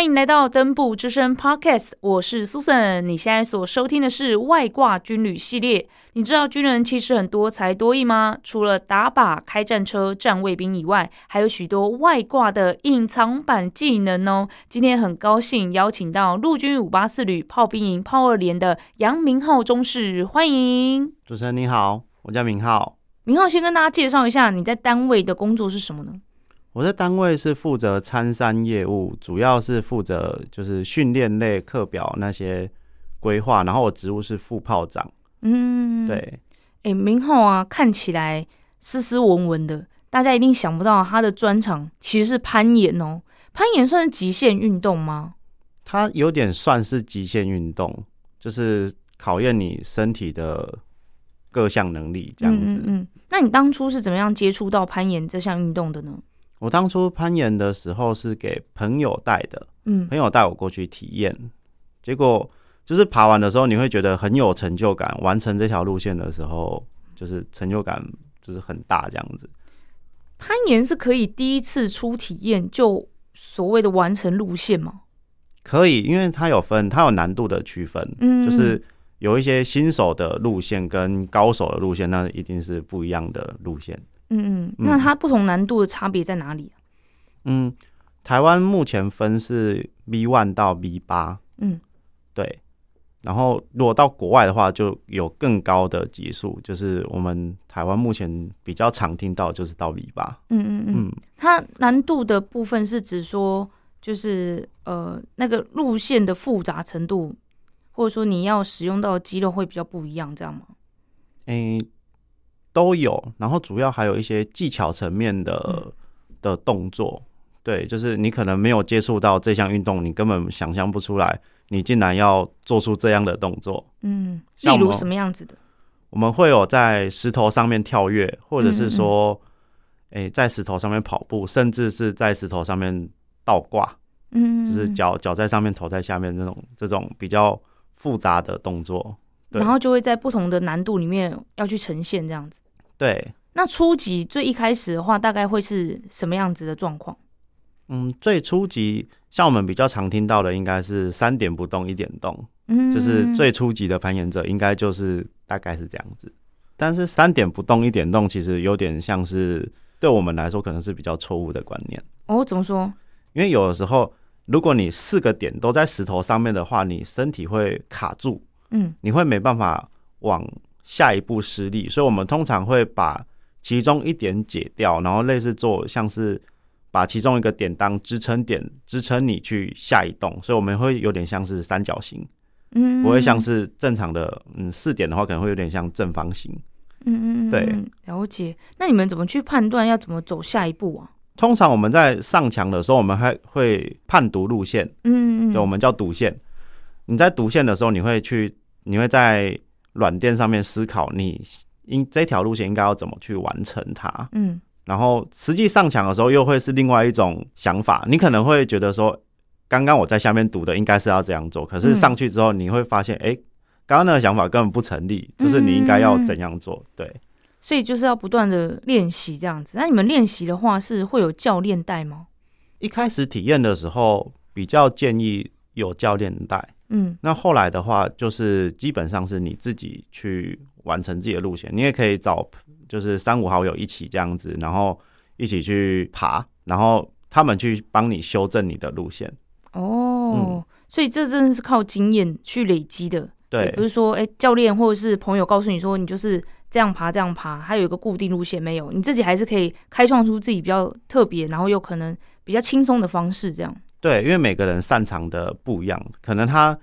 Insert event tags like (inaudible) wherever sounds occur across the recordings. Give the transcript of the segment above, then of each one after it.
欢迎来到登步之声 Podcast，我是 Susan。你现在所收听的是外挂军旅系列。你知道军人其实很多才多艺吗？除了打靶、开战车、站卫兵以外，还有许多外挂的隐藏版技能哦。今天很高兴邀请到陆军五八四旅炮兵营炮二连的杨明浩中士，欢迎主持人你好，我叫明浩。明浩，先跟大家介绍一下你在单位的工作是什么呢？我在单位是负责参山业务，主要是负责就是训练类课表那些规划，然后我职务是副炮长。嗯，对。哎，明浩啊，看起来斯斯文文的，大家一定想不到他的专长其实是攀岩哦。攀岩算是极限运动吗？它有点算是极限运动，就是考验你身体的各项能力这样子。嗯嗯。那你当初是怎么样接触到攀岩这项运动的呢？我当初攀岩的时候是给朋友带的，嗯，朋友带我过去体验，结果就是爬完的时候你会觉得很有成就感，完成这条路线的时候就是成就感就是很大这样子。攀岩是可以第一次出体验就所谓的完成路线吗？可以，因为它有分，它有难度的区分，嗯，就是有一些新手的路线跟高手的路线，那一定是不一样的路线。嗯嗯，那它不同难度的差别在哪里？嗯，台湾目前分是 V one 到 V 八，嗯，对。然后如果到国外的话，就有更高的级数，就是我们台湾目前比较常听到就是到 V 八。嗯嗯嗯，它难度的部分是指说，就是呃那个路线的复杂程度，或者说你要使用到的肌肉会比较不一样，这样吗？诶。都有，然后主要还有一些技巧层面的的动作，对，就是你可能没有接触到这项运动，你根本想象不出来，你竟然要做出这样的动作。嗯，例如什么样子的？我们会有在石头上面跳跃，或者是说，哎，在石头上面跑步，甚至是在石头上面倒挂，嗯，就是脚脚在上面，头在下面这种这种比较复杂的动作。然后就会在不同的难度里面要去呈现这样子。对。那初级最一开始的话，大概会是什么样子的状况？嗯，最初级像我们比较常听到的，应该是三点不动一点动，嗯，就是最初级的攀岩者，应该就是大概是这样子。但是三点不动一点动，其实有点像是对我们来说，可能是比较错误的观念。哦，怎么说？因为有的时候，如果你四个点都在石头上面的话，你身体会卡住。嗯，你会没办法往下一步施力，所以我们通常会把其中一点解掉，然后类似做像是把其中一个点当支撑点，支撑你去下一栋，所以我们会有点像是三角形，嗯，不会像是正常的，嗯，四点的话可能会有点像正方形，嗯嗯，对，了解。那你们怎么去判断要怎么走下一步啊？通常我们在上墙的时候，我们还会判读路线，嗯嗯，对，我们叫读线。你在读线的时候，你会去。你会在软垫上面思考，你应这条路线应该要怎么去完成它？嗯，然后实际上墙的时候，又会是另外一种想法。你可能会觉得说，刚刚我在下面读的应该是要这样做，可是上去之后，你会发现，哎，刚刚那个想法根本不成立，就是你应该要怎样做？对，所以就是要不断的练习这样子。那你们练习的话，是会有教练带吗？一开始体验的时候，比较建议有教练带。嗯，那后来的话，就是基本上是你自己去完成自己的路线。你也可以找就是三五好友一起这样子，然后一起去爬，然后他们去帮你修正你的路线。哦，所以这真的是靠经验去累积的。对，不是说哎，教练或者是朋友告诉你说你就是这样爬这样爬，还有一个固定路线没有，你自己还是可以开创出自己比较特别，然后又可能比较轻松的方式这样。对，因为每个人擅长的不一样，可能他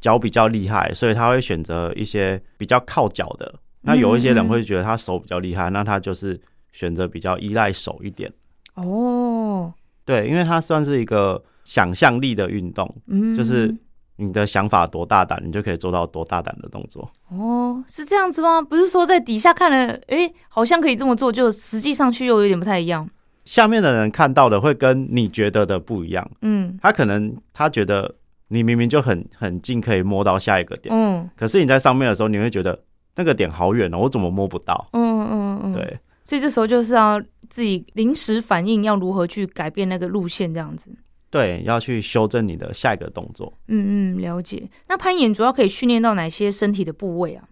脚比较厉害，所以他会选择一些比较靠脚的。那有一些人会觉得他手比较厉害，那他就是选择比较依赖手一点。哦，对，因为它算是一个想象力的运动，嗯，就是你的想法多大胆，你就可以做到多大胆的动作。哦，是这样子吗？不是说在底下看了，哎，好像可以这么做，就实际上去又有点不太一样。下面的人看到的会跟你觉得的不一样，嗯，他可能他觉得你明明就很很近，可以摸到下一个点，嗯，可是你在上面的时候，你会觉得那个点好远哦，我怎么摸不到？嗯嗯嗯，对，所以这时候就是要自己临时反应，要如何去改变那个路线，这样子。对，要去修正你的下一个动作。嗯嗯，了解。那攀岩主要可以训练到哪些身体的部位啊？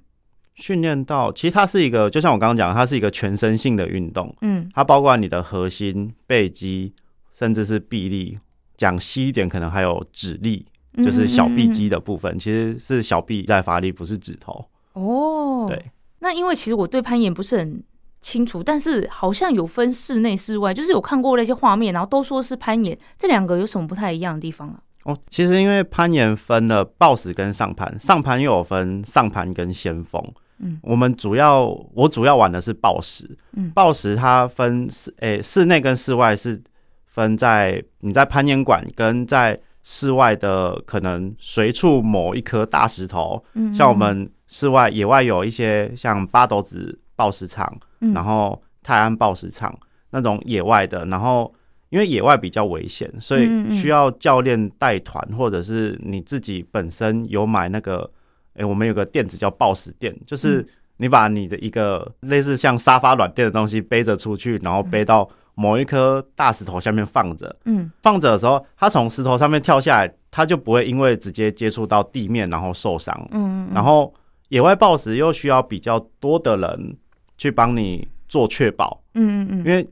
训练到，其实它是一个，就像我刚刚讲，它是一个全身性的运动。嗯，它包括你的核心、背肌，甚至是臂力。讲细一点，可能还有指力，就是小臂肌的部分，其实是小臂在发力，不是指头。哦，对。那因为其实我对攀岩不是很清楚，但是好像有分室内、室外，就是有看过那些画面，然后都说是攀岩，这两个有什么不太一样的地方啊？哦，其实因为攀岩分了抱石跟上攀，上攀又有分上攀跟先锋。嗯，我们主要我主要玩的是暴食。嗯，暴食它分室诶室内跟室外是分在你在攀岩馆跟在室外的可能随处某一颗大石头。嗯，像我们室外野外有一些像八斗子暴石场，然后泰安暴石场那种野外的，然后因为野外比较危险，所以需要教练带团，或者是你自己本身有买那个。哎，我们有个垫子叫抱石垫，就是你把你的一个类似像沙发软垫的东西背着出去，然后背到某一颗大石头下面放着。嗯，放着的时候，它从石头上面跳下来，它就不会因为直接接触到地面然后受伤。嗯，嗯然后野外抱石又需要比较多的人去帮你做确保。嗯嗯嗯，因为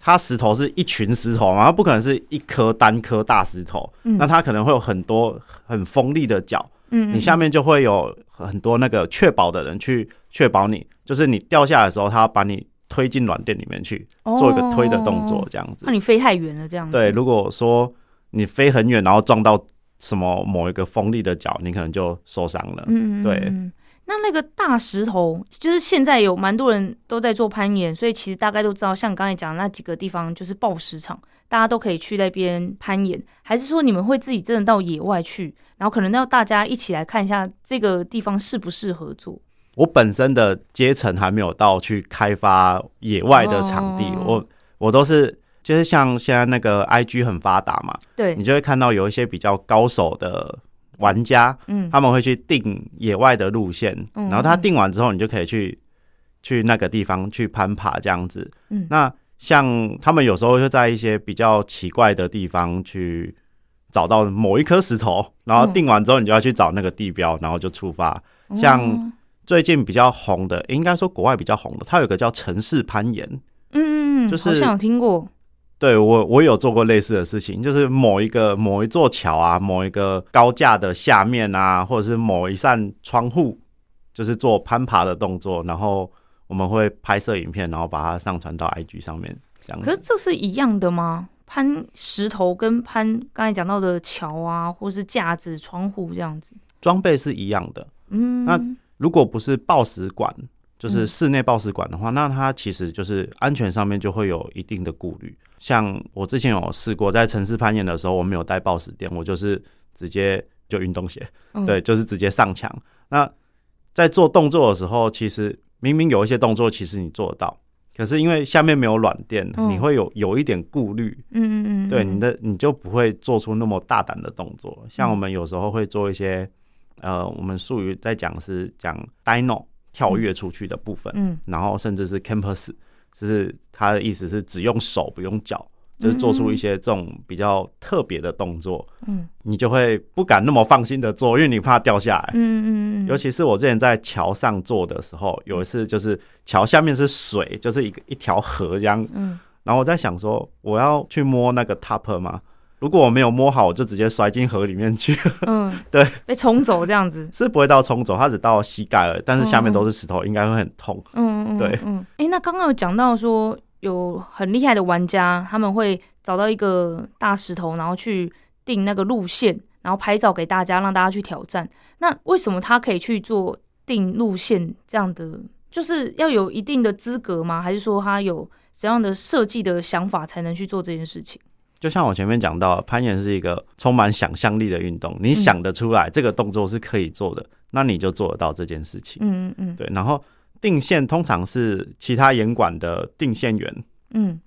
它石头是一群石头嘛，它不可能是一颗单颗大石头。嗯，那它可能会有很多很锋利的角。嗯，你下面就会有很多那个确保的人去确保你，就是你掉下来的时候，他把你推进软垫里面去，做一个推的动作，这样子。那你飞太远了，这样子。对，如果说你飞很远，然后撞到什么某一个锋利的角，你可能就受伤了。嗯，对。那那个大石头，就是现在有蛮多人都在做攀岩，所以其实大概都知道，像刚才讲的那几个地方，就是暴石场，大家都可以去那边攀岩。还是说你们会自己真的到野外去，然后可能要大家一起来看一下这个地方适不适合做？我本身的阶层还没有到去开发野外的场地，我我都是就是像现在那个 I G 很发达嘛，对你就会看到有一些比较高手的。玩家，嗯，他们会去定野外的路线，然后他定完之后，你就可以去去那个地方去攀爬这样子。嗯，那像他们有时候会在一些比较奇怪的地方去找到某一颗石头，然后定完之后，你就要去找那个地标，然后就出发。像最近比较红的，应该说国外比较红的，它有个叫城市攀岩，嗯嗯，就是好像有听过。对我，我有做过类似的事情，就是某一个某一座桥啊，某一个高架的下面啊，或者是某一扇窗户，就是做攀爬的动作，然后我们会拍摄影片，然后把它上传到 IG 上面。这样，可是这是一样的吗？攀石头跟攀刚才讲到的桥啊，或是架子、窗户这样子，装备是一样的。嗯，那如果不是抱石馆，就是室内抱石馆的话，那它其实就是安全上面就会有一定的顾虑。像我之前有试过，在城市攀岩的时候，我没有带抱石垫，我就是直接就运动鞋，对，就是直接上墙。那在做动作的时候，其实明明有一些动作，其实你做得到，可是因为下面没有软垫，你会有有一点顾虑，嗯嗯嗯，对，你的你就不会做出那么大胆的动作。像我们有时候会做一些，呃，我们术语在讲是讲 dino 跳跃出去的部分，嗯，然后甚至是 campus。就是他的意思是只用手不用脚，就是做出一些这种比较特别的动作，嗯，你就会不敢那么放心的做，因为你怕掉下来，嗯嗯嗯。尤其是我之前在桥上做的时候，有一次就是桥下面是水，就是一个一条河这样，嗯，然后我在想说，我要去摸那个 top 吗？如果我没有摸好，我就直接摔进河里面去。嗯，(laughs) 对，被冲走这样子是不会到冲走，它只到膝盖了，但是下面都是石头，应该会很痛。嗯嗯，对，嗯，哎，那刚刚有讲到说有很厉害的玩家，他们会找到一个大石头，然后去定那个路线，然后拍照给大家，让大家去挑战。那为什么他可以去做定路线这样的？就是要有一定的资格吗？还是说他有怎样的设计的想法才能去做这件事情？就像我前面讲到，攀岩是一个充满想象力的运动。你想得出来这个动作是可以做的，那你就做得到这件事情。嗯嗯嗯，对。然后定线通常是其他岩馆的定线员，嗯，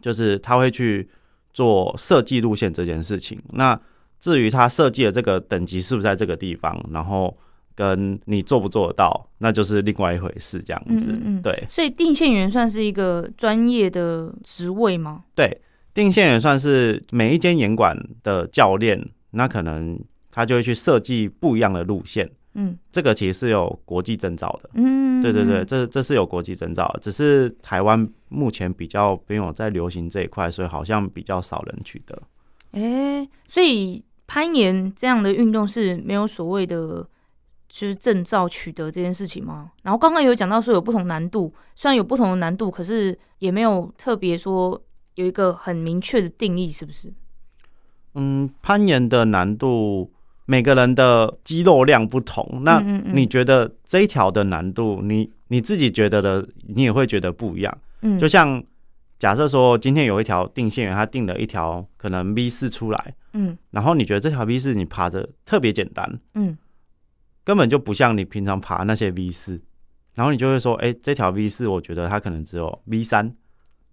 就是他会去做设计路线这件事情。那至于他设计的这个等级是不是在这个地方，然后跟你做不做得到，那就是另外一回事。这样子，对。所以定线员算是一个专业的职位吗？对。定线也算是每一间演馆的教练，那可能他就会去设计不一样的路线。嗯，这个其实是有国际证照的。嗯，对对对，这这是有国际证照，只是台湾目前比较没有在流行这一块，所以好像比较少人取得。哎，所以攀岩这样的运动是没有所谓的，就是证照取得这件事情吗？然后刚刚有讲到说有不同难度，虽然有不同的难度，可是也没有特别说有一个很明确的定义，是不是？嗯，攀岩的难度。每个人的肌肉量不同，那你觉得这一条的难度，你你自己觉得的，你也会觉得不一样。嗯，就像假设说，今天有一条定线员，他定了一条可能 V 四出来，嗯，然后你觉得这条 V 四你爬的特别简单，嗯，根本就不像你平常爬那些 V 四，然后你就会说，哎，这条 V 四，我觉得它可能只有 V 三，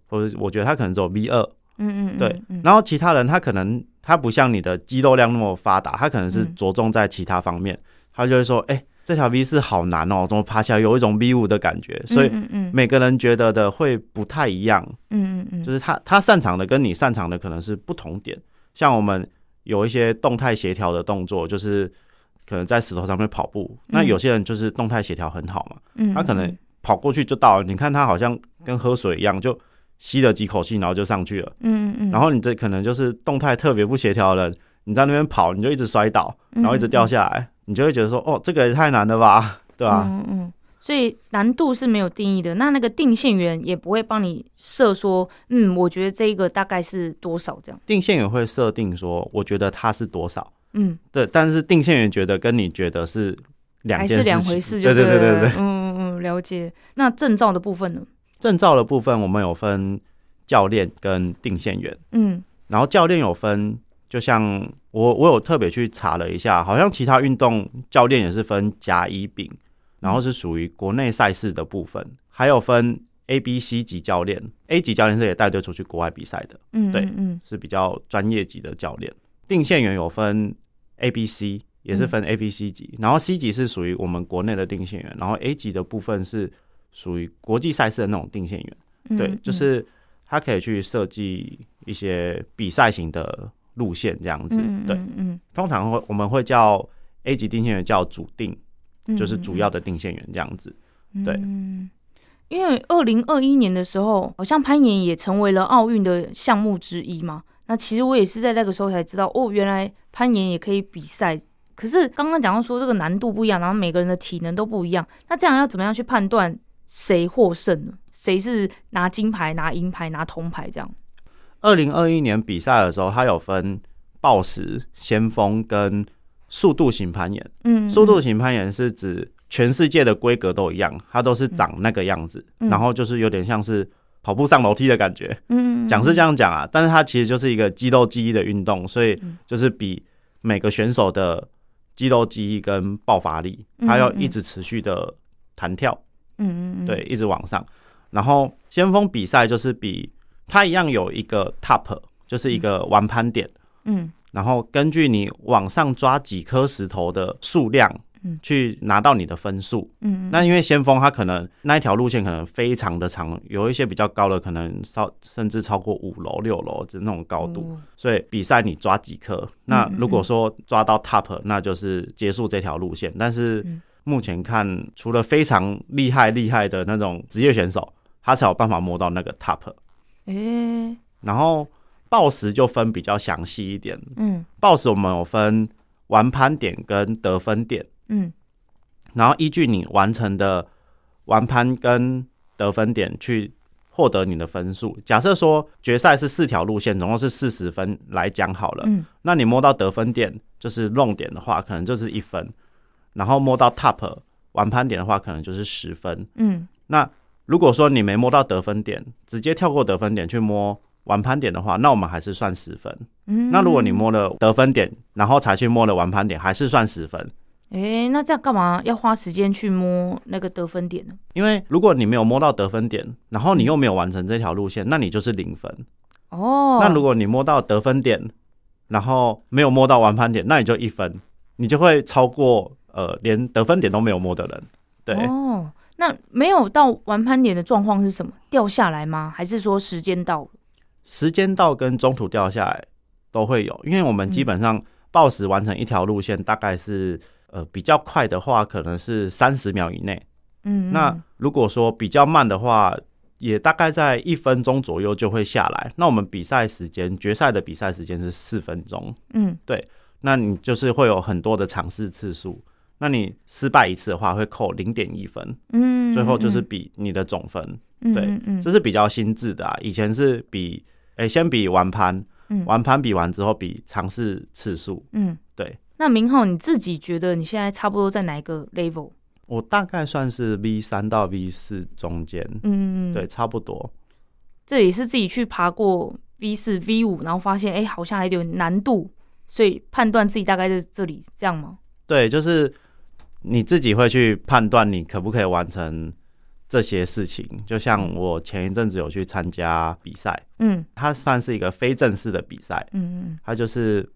或者我觉得他可能只有 V 二。嗯嗯，对，然后其他人他可能他不像你的肌肉量那么发达，他可能是着重在其他方面，他就会说，哎，这条 V 四好难哦，怎么爬起来有一种 V 五的感觉，所以每个人觉得的会不太一样。嗯嗯嗯，就是他他擅长的跟你擅长的可能是不同点，像我们有一些动态协调的动作，就是可能在石头上面跑步，那有些人就是动态协调很好嘛，他可能跑过去就到了，你看他好像跟喝水一样就。吸了几口气，然后就上去了。嗯嗯然后你这可能就是动态特别不协调的人，你在那边跑，你就一直摔倒，然后一直掉下来，你就会觉得说，哦，这个也太难了吧，对吧？嗯嗯。所以难度是没有定义的。那那个定线员也不会帮你设说，嗯，我觉得这个大概是多少这样。定线员会设定说，我觉得它是多少。嗯。对，但是定线员觉得跟你觉得是两件事，两回事，对对对对对。嗯嗯嗯，了解。那证照的部分呢？证照的部分，我们有分教练跟定线员。嗯，然后教练有分，就像我我有特别去查了一下，好像其他运动教练也是分甲、乙、丙，然后是属于国内赛事的部分，还有分 A、B、C 级教练。A 级教练是也带队出去国外比赛的，嗯，对，嗯，是比较专业级的教练。定线员有分 A、B、C，也是分 A、B、C 级，然后 C 级是属于我们国内的定线员，然后 A 级的部分是。属于国际赛事的那种定线员，对，就是他可以去设计一些比赛型的路线这样子，对，嗯，通常会我们会叫 A 级定线员叫主定，就是主要的定线员这样子，对，因为二零二一年的时候，好像攀岩也成为了奥运的项目之一嘛，那其实我也是在那个时候才知道，哦，原来攀岩也可以比赛，可是刚刚讲到说这个难度不一样，然后每个人的体能都不一样，那这样要怎么样去判断？谁获胜了？谁是拿金牌、拿银牌、拿铜牌？这样。二零二一年比赛的时候，它有分暴食、先锋跟速度型攀岩。嗯，速度型攀岩是指全世界的规格都一样，它都是长那个样子，然后就是有点像是跑步上楼梯的感觉。嗯，讲是这样讲啊，但是它其实就是一个肌肉记忆的运动，所以就是比每个选手的肌肉记忆跟爆发力，它要一直持续的弹跳。嗯嗯对，一直往上，然后先锋比赛就是比它一样有一个 top，就是一个完攀点，嗯，然后根据你往上抓几颗石头的数量，嗯，去拿到你的分数，嗯，那因为先锋它可能那一条路线可能非常的长，有一些比较高的可能超甚至超过五楼六楼的那种高度，所以比赛你抓几颗，那如果说抓到 top，那就是结束这条路线，但是。目前看，除了非常厉害厉害的那种职业选手，他才有办法摸到那个 top。诶，然后报时就分比较详细一点。嗯，报时我们有分完盘点跟得分点。嗯，然后依据你完成的完盘跟得分点去获得你的分数。假设说决赛是四条路线，总共是四十分来讲好了。嗯，那你摸到得分点就是弄点的话，可能就是一分。然后摸到 top 完盘点的话，可能就是十分。嗯，那如果说你没摸到得分点，直接跳过得分点去摸完盘点的话，那我们还是算十分。嗯，那如果你摸了得分点，然后才去摸了完盘点，还是算十分。哎，那这样干嘛要花时间去摸那个得分点呢？因为如果你没有摸到得分点，然后你又没有完成这条路线，那你就是零分。哦，那如果你摸到得分点，然后没有摸到完盘点，那你就一分，你就会超过。呃，连得分点都没有摸的人，对哦，那没有到完攀点的状况是什么？掉下来吗？还是说时间到了？时间到跟中途掉下来都会有，因为我们基本上报时完成一条路线大概是呃比较快的话，可能是三十秒以内。嗯，那如果说比较慢的话，也大概在一分钟左右就会下来。那我们比赛时间，决赛的比赛时间是四分钟。嗯，对。那你就是会有很多的尝试次数。那你失败一次的话，会扣零点一分。嗯，最后就是比你的总分。对，这是比较心智的啊。以前是比，哎，先比完盘，完盘比完之后比尝试次数。嗯，对。那明浩，你自己觉得你现在差不多在哪一个 level？我大概算是 V 三到 V 四中间。嗯，对，差不多。这也是自己去爬过 V 四、V 五，然后发现，哎，好像还有点难度，所以判断自己大概在这里，这样吗？对，就是你自己会去判断你可不可以完成。这些事情，就像我前一阵子有去参加比赛，嗯，它算是一个非正式的比赛，嗯嗯，它就是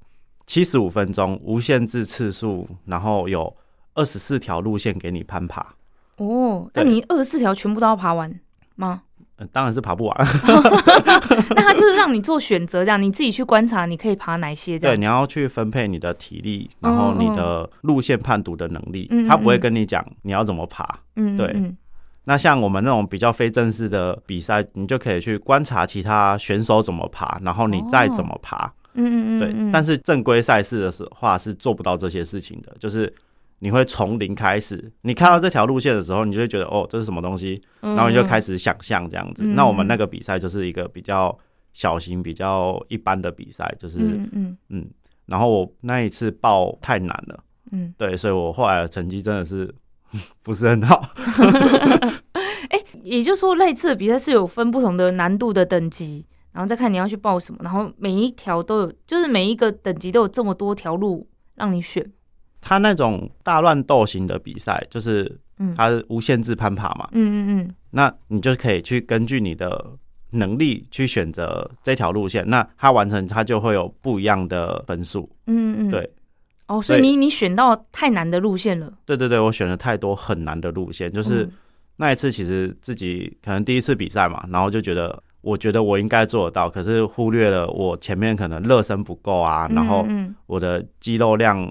七十五分钟无限制次数，然后有二十四条路线给你攀爬。哦，那你二十四条全部都要爬完吗？当然是爬不完。(laughs) 那他就是让你做选择，这样你自己去观察，你可以爬哪些？对，你要去分配你的体力，然后你的路线判读的能力，他不会跟你讲你要怎么爬。嗯，对。那像我们那种比较非正式的比赛，你就可以去观察其他选手怎么爬，然后你再怎么爬。嗯嗯嗯。对，但是正规赛事的时话是做不到这些事情的，就是你会从零开始，你看到这条路线的时候，你就会觉得哦，这是什么东西，然后你就开始想象这样子。那我们那个比赛就是一个比较小型、比较一般的比赛，就是嗯嗯。然后我那一次报太难了，嗯，对，所以我后来的成绩真的是。(laughs) 不是很好，(laughs) 哎，也就是说，类似的比赛是有分不同的难度的等级，然后再看你要去报什么，然后每一条都有，就是每一个等级都有这么多条路让你选。他那种大乱斗型的比赛，就是它是无限制攀爬嘛，嗯嗯嗯，那你就可以去根据你的能力去选择这条路线，那他完成他就会有不一样的分数，嗯嗯，对。哦，所以你你选到太难的路线了。对对对，我选了太多很难的路线，就是那一次其实自己可能第一次比赛嘛，然后就觉得我觉得我应该做得到，可是忽略了我前面可能热身不够啊，然后我的肌肉量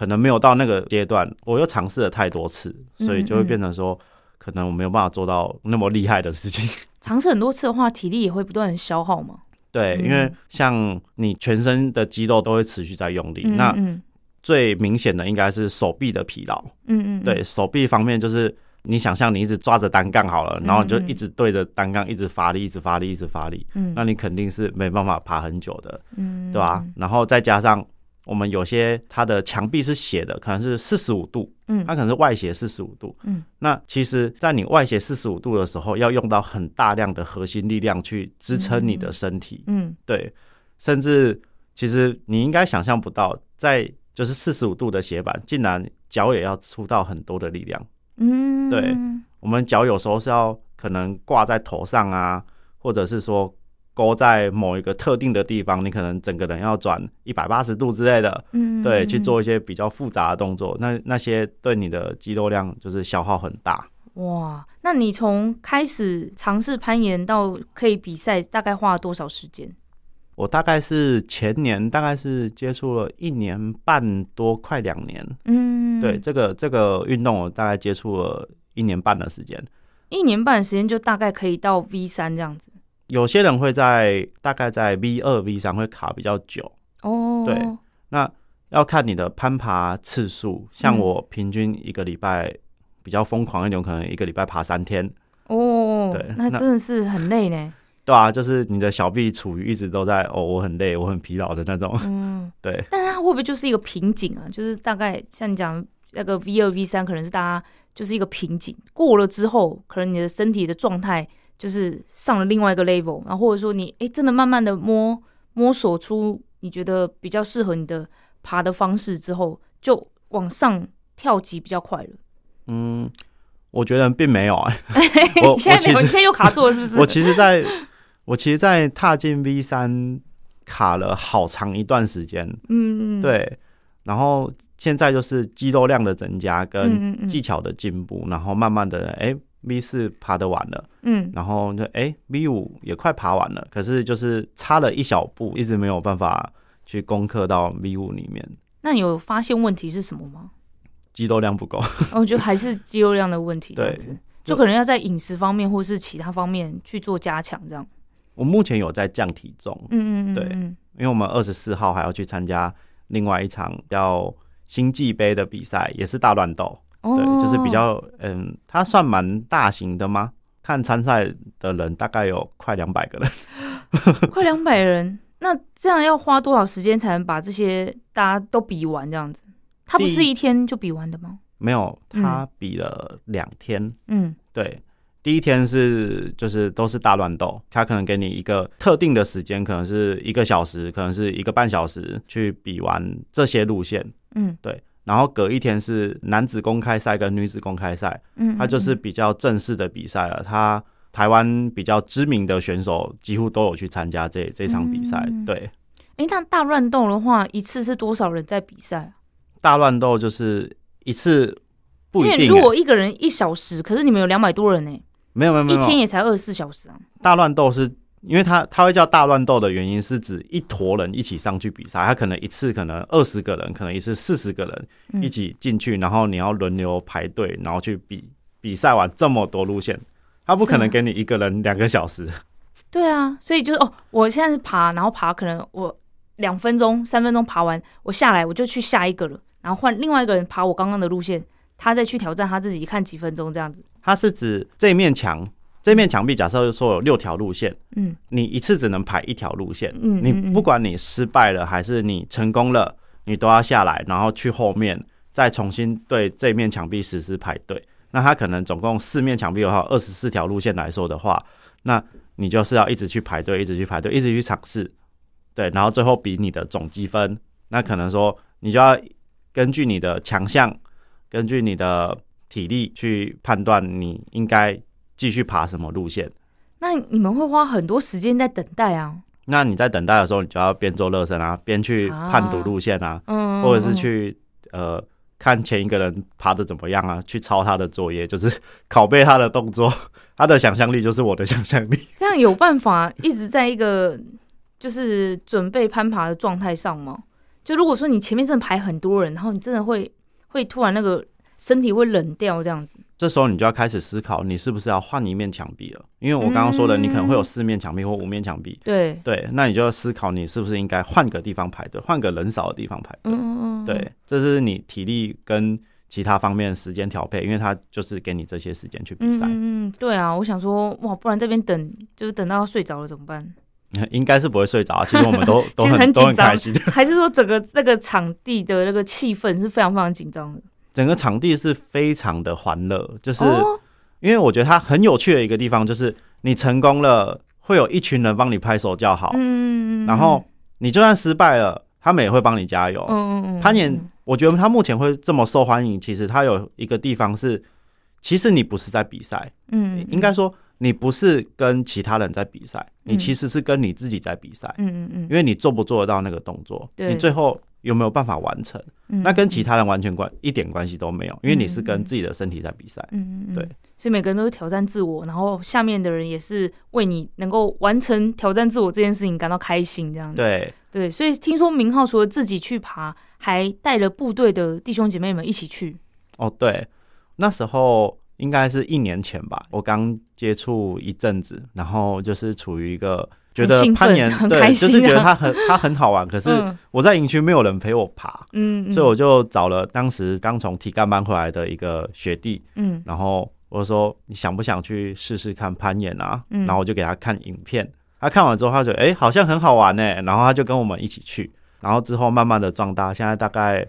可能没有到那个阶段，我又尝试了太多次，所以就会变成说，可能我没有办法做到那么厉害的事情。(laughs) 尝试很多次的话，体力也会不断消耗吗？对，因为像你全身的肌肉都会持续在用力，那。最明显的应该是手臂的疲劳。嗯嗯，对手臂方面，就是你想象你一直抓着单杠好了，然后你就一直对着单杠一直发力，一直发力，一直发力。嗯，那你肯定是没办法爬很久的。嗯，对吧？然后再加上我们有些它的墙壁是斜的，可能是四十五度。嗯，它可能是外斜四十五度。嗯，那其实，在你外斜四十五度的时候，要用到很大量的核心力量去支撑你的身体。嗯，对，甚至其实你应该想象不到在。就是四十五度的斜板，竟然脚也要出到很多的力量。嗯，对，我们脚有时候是要可能挂在头上啊，或者是说勾在某一个特定的地方，你可能整个人要转一百八十度之类的。嗯，对，去做一些比较复杂的动作，那那些对你的肌肉量就是消耗很大。哇，那你从开始尝试攀岩到可以比赛，大概花了多少时间？我大概是前年，大概是接触了一年半多，快两年。嗯，对，这个这个运动我大概接触了一年半的时间。一年半的时间就大概可以到 V 三这样子。有些人会在大概在 V 二、V 三会卡比较久。哦，对，那要看你的攀爬次数。像我平均一个礼拜比较疯狂一点，可能一个礼拜爬三天。哦，对，那真的是很累呢。对啊，就是你的小臂处于一直都在哦，我很累，我很疲劳的那种。嗯，(laughs) 对。但是它会不会就是一个瓶颈啊？就是大概像你讲那个 V 二 V 三，可能是大家就是一个瓶颈，过了之后，可能你的身体的状态就是上了另外一个 level，然后或者说你哎，真的慢慢的摸摸索出你觉得比较适合你的爬的方式之后，就往上跳级比较快了。嗯，我觉得并没有啊。(laughs) 我现在没有，你现在又卡住了，是不是？(laughs) 我其实，在我其实，在踏进 V 三卡了好长一段时间，嗯嗯，对，然后现在就是肌肉量的增加跟技巧的进步，然后慢慢的，哎，V 四爬得完了，嗯，然后就哎 V 五也快爬完了，可是就是差了一小步，一直没有办法去攻克到 V 五里面。那你有发现问题是什么吗？(laughs) 肌肉量不够，我觉得还是肌肉量的问题，(laughs) 对，就可能要在饮食方面或是其他方面去做加强，这样。我目前有在降体重，嗯嗯嗯，对，因为我们二十四号还要去参加另外一场叫星际杯的比赛，也是大乱斗。对，就是比较，嗯，它算蛮大型的吗？看参赛的人大概有快两百个人，(laughs) 快两百人。那这样要花多少时间才能把这些大家都比完？这样子，他不是一天就比完的吗？没有，他比了两天。嗯，对，第一天是就是都是大乱斗，他可能给你一个特定的时间，可能是一个小时，可能是一个半小时去比完这些路线。嗯，对。然后隔一天是男子公开赛跟女子公开赛，嗯，它就是比较正式的比赛了。他台湾比较知名的选手几乎都有去参加这这场比赛。对，哎，那大乱斗的话，一次是多少人在比赛？大乱斗就是一次不一定。如果一个人一小时，可是你们有两百多人呢？没有没有没有，一天也才二十四小时啊。大乱斗是。因为他他会叫大乱斗的原因是指一坨人一起上去比赛，他可能一次可能二十个人，可能一次四十个人一起进去，然后你要轮流排队，然后去比比赛完这么多路线，他不可能给你一个人两个小时。(laughs) 对啊，所以就是哦，我现在是爬，然后爬可能我两分钟、三分钟爬完，我下来我就去下一个了，然后换另外一个人爬我刚刚的路线，他再去挑战他自己，看几分钟这样子。他是指这面墙。这面墙壁假设说有六条路线，嗯，你一次只能排一条路线，嗯，你不管你失败了还是你成功了，你都要下来，然后去后面再重新对这面墙壁实施排队。那它可能总共四面墙壁的话，二十四条路线来说的话，那你就是要一直去排队，一直去排队，一直去尝试，对，然后最后比你的总积分。那可能说你就要根据你的强项，根据你的体力去判断你应该。继续爬什么路线？那你们会花很多时间在等待啊？那你在等待的时候，你就要边做热身啊，边去判读路线啊，嗯，或者是去呃看前一个人爬的怎么样啊，去抄他的作业，就是 (laughs) 拷贝他的动作，(laughs) 他的想象力就是我的想象力。(laughs) 这样有办法一直在一个就是准备攀爬的状态上吗？就如果说你前面真的排很多人，然后你真的会会突然那个身体会冷掉这样子。这时候你就要开始思考，你是不是要换一面墙壁了？因为我刚刚说的，你可能会有四面墙壁或五面墙壁。对对，那你就要思考，你是不是应该换个地方排队，换个人少的地方排队。嗯嗯嗯。对，这是你体力跟其他方面时间调配，因为他就是给你这些时间去比赛。嗯嗯，对啊，我想说，哇，不然这边等就是等到睡着了怎么办？(laughs) 应该是不会睡着，其实我们都 (laughs) 都很都很开心。(laughs) 还是说整个那个场地的那个气氛是非常非常紧张的？整个场地是非常的欢乐，就是。因为我觉得它很有趣的一个地方，就是你成功了，会有一群人帮你拍手叫好，嗯，然后你就算失败了，他们也会帮你加油。嗯嗯攀岩，我觉得它目前会这么受欢迎，其实它有一个地方是，其实你不是在比赛，嗯，应该说你不是跟其他人在比赛，你其实是跟你自己在比赛，嗯嗯嗯，因为你做不做得到那个动作，你最后。有没有办法完成？那跟其他人完全关一点关系都没有，因为你是跟自己的身体在比赛。嗯嗯对，所以每个人都是挑战自我，然后下面的人也是为你能够完成挑战自我这件事情感到开心，这样子。对对，所以听说明浩除了自己去爬，还带了部队的弟兄姐妹们一起去。哦，对，那时候应该是一年前吧，我刚接触一阵子，然后就是处于一个。觉得攀岩对，就是觉得它很 (laughs) 它很好玩。可是我在营区没有人陪我爬，嗯，所以我就找了当时刚从体干班回来的一个学弟，嗯，然后我说你想不想去试试看攀岩啊？然后我就给他看影片，他看完之后他觉得哎好像很好玩呢，然后他就跟我们一起去，然后之后慢慢的壮大，现在大概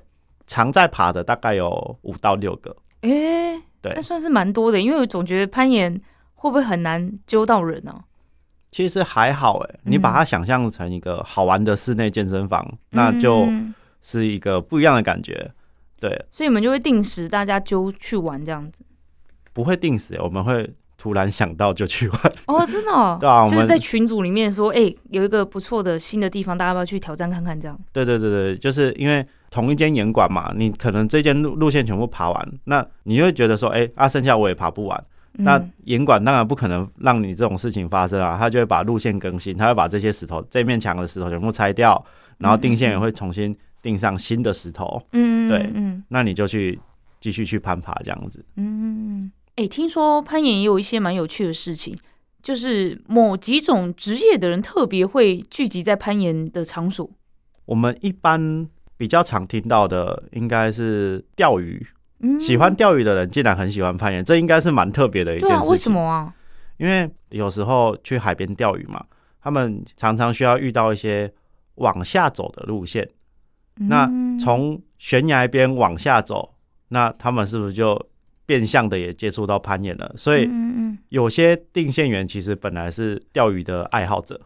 常在爬的大概有五到六个，哎，对，那算是蛮多的，因为我总觉得攀岩会不会很难揪到人呢？其实还好哎，你把它想象成一个好玩的室内健身房，那就是一个不一样的感觉。对，所以你们就会定时大家揪去玩这样子？不会定时，我们会突然想到就去玩。哦，真的？(laughs) 对啊，就是在群组里面说，哎，有一个不错的新的地方，大家要不要去挑战看看？这样？对对对对，就是因为同一间严馆嘛，你可能这间路路线全部爬完，那你会觉得说，哎，啊，剩下我也爬不完。那严管当然不可能让你这种事情发生啊，他就会把路线更新，他会把这些石头这面墙的石头全部拆掉，然后定线也会重新定上新的石头。嗯，对，嗯，那你就去继续去攀爬这样子。嗯，哎，听说攀岩也有一些蛮有趣的事情，就是某几种职业的人特别会聚集在攀岩的场所。我们一般比较常听到的应该是钓鱼。喜欢钓鱼的人竟然很喜欢攀岩，这应该是蛮特别的一件事情。为什么啊？因为有时候去海边钓鱼嘛，他们常常需要遇到一些往下走的路线。那从悬崖边往下走，那他们是不是就变相的也接触到攀岩了？所以，有些定线员其实本来是钓鱼的爱好者，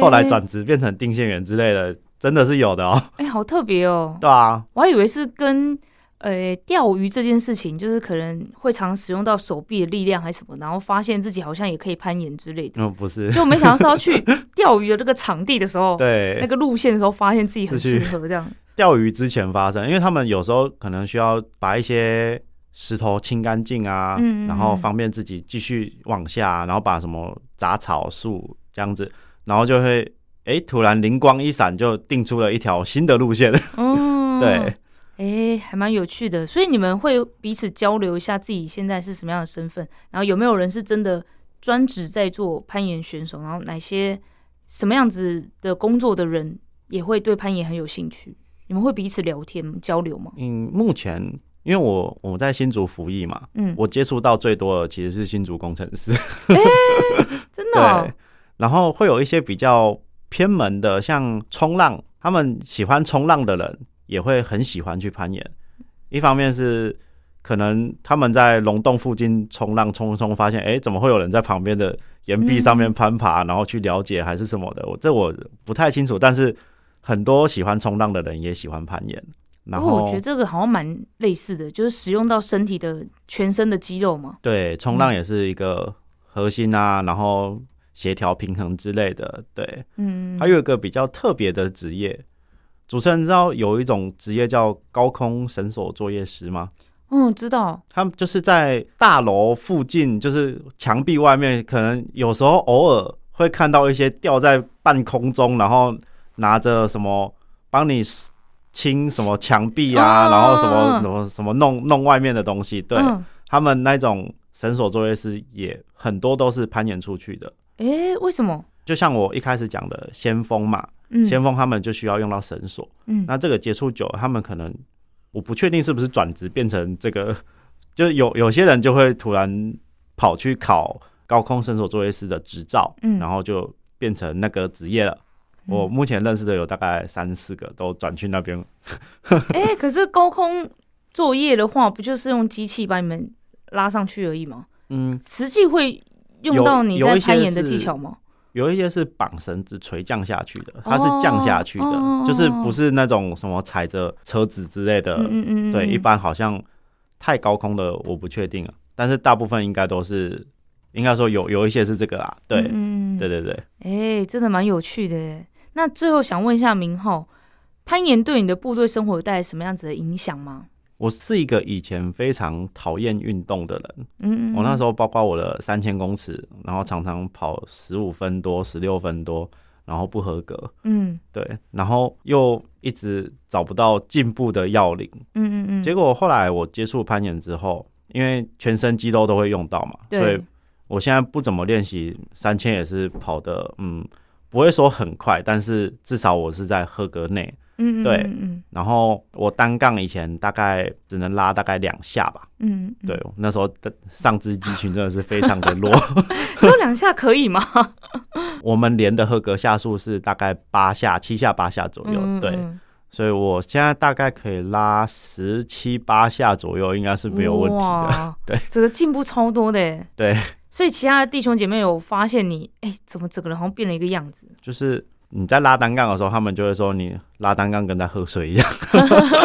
后来转职变成定线员之类的，真的是有的哦。哎，好特别哦。对啊，我还以为是跟。呃，钓鱼这件事情，就是可能会常使用到手臂的力量还是什么，然后发现自己好像也可以攀岩之类的。嗯，不是，就没想到是要去钓鱼的这个场地的时候，(laughs) 对那个路线的时候，发现自己很适合这样。(laughs) 钓鱼之前发生，因为他们有时候可能需要把一些石头清干净啊，然后方便自己继续往下，然后把什么杂草树这样子，然后就会哎突然灵光一闪，就定出了一条新的路线。嗯，(laughs) 对。哎，还蛮有趣的，所以你们会彼此交流一下自己现在是什么样的身份，然后有没有人是真的专职在做攀岩选手，然后哪些什么样子的工作的人也会对攀岩很有兴趣？你们会彼此聊天交流吗？嗯，目前因为我我在新竹服役嘛，嗯，我接触到最多的其实是新竹工程师，真的，(laughs) 对，然后会有一些比较偏门的，像冲浪，他们喜欢冲浪的人。也会很喜欢去攀岩，一方面是可能他们在龙洞附近冲浪冲冲，发现哎，怎么会有人在旁边的岩壁上面攀爬，然后去了解还是什么的，我这我不太清楚。但是很多喜欢冲浪的人也喜欢攀岩。然后我觉得这个好像蛮类似的，就是使用到身体的全身的肌肉嘛。对，冲浪也是一个核心啊，然后协调平衡之类的。对，嗯，还有一个比较特别的职业。主持人知道有一种职业叫高空绳索作业师吗？嗯，知道。他们就是在大楼附近，就是墙壁外面，可能有时候偶尔会看到一些吊在半空中，然后拿着什么帮你清什么墙壁啊，然后什么什么什么弄弄外面的东西。对他们那种绳索作业师也很多都是攀岩出去的。哎，为什么？就像我一开始讲的先锋嘛。先锋他们就需要用到绳索，嗯，那这个接触久，他们可能我不确定是不是转职变成这个，(laughs) 就有有些人就会突然跑去考高空绳索作业师的执照，嗯，然后就变成那个职业了。我目前认识的有大概三四个都转去那边。(laughs) 哎，可是高空作业的话，不就是用机器把你们拉上去而已吗？嗯，实际会用到你在攀岩的技巧吗？有一些是绑绳子垂降下去的，它是降下去的，就是不是那种什么踩着车子之类的。嗯嗯对，一般好像太高空的我不确定啊，但是大部分应该都是，应该说有有一些是这个啊。对，嗯，对对对。哎，真的蛮有趣的。那最后想问一下明浩，攀岩对你的部队生活带来什么样子的影响吗？我是一个以前非常讨厌运动的人，嗯，我那时候包括我的三千公尺，然后常常跑十五分多、十六分多，然后不合格，嗯，对，然后又一直找不到进步的要领，嗯嗯嗯，结果后来我接触攀岩之后，因为全身肌肉都会用到嘛，所以我现在不怎么练习三千，也是跑的，嗯，不会说很快，但是至少我是在合格内。嗯，对，嗯，然后我单杠以前大概只能拉大概两下吧，嗯，对，那时候的上肢肌群真的是非常的弱，(laughs) (laughs) 就两下可以吗？(laughs) 我们连的合格下数是大概八下、七下、八下左右，对，所以我现在大概可以拉十七八下左右，应该是没有问题的，对，这个进步超多的，对，所以其他的弟兄姐妹有发现你，哎，怎么整个人好像变了一个样子？就是。你在拉单杠的时候，他们就会说你拉单杠跟在喝水一样，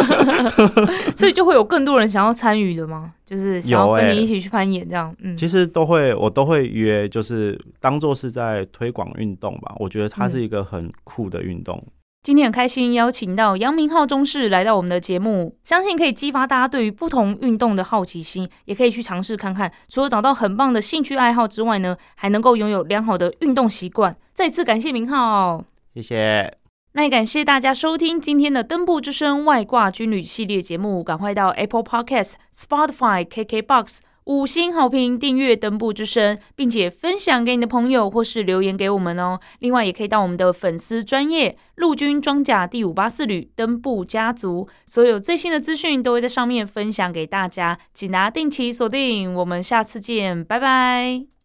(laughs) 所以就会有更多人想要参与的吗？就是想要跟你一起去攀岩这样。嗯，其实都会，我都会约，就是当做是在推广运动吧。我觉得它是一个很酷的运动。今天很开心邀请到杨明浩中士来到我们的节目，相信可以激发大家对于不同运动的好奇心，也可以去尝试看看。除了找到很棒的兴趣爱好之外呢，还能够拥有良好的运动习惯。再次感谢明浩，谢谢。那也感谢大家收听今天的登步之声外挂军旅系列节目，赶快到 Apple Podcast、Spotify、KKBox。五星好评，订阅登部之声，并且分享给你的朋友，或是留言给我们哦。另外，也可以到我们的粉丝专业陆军装甲第五八四旅登部家族，所有最新的资讯都会在上面分享给大家，请大家定期锁定。我们下次见，拜拜。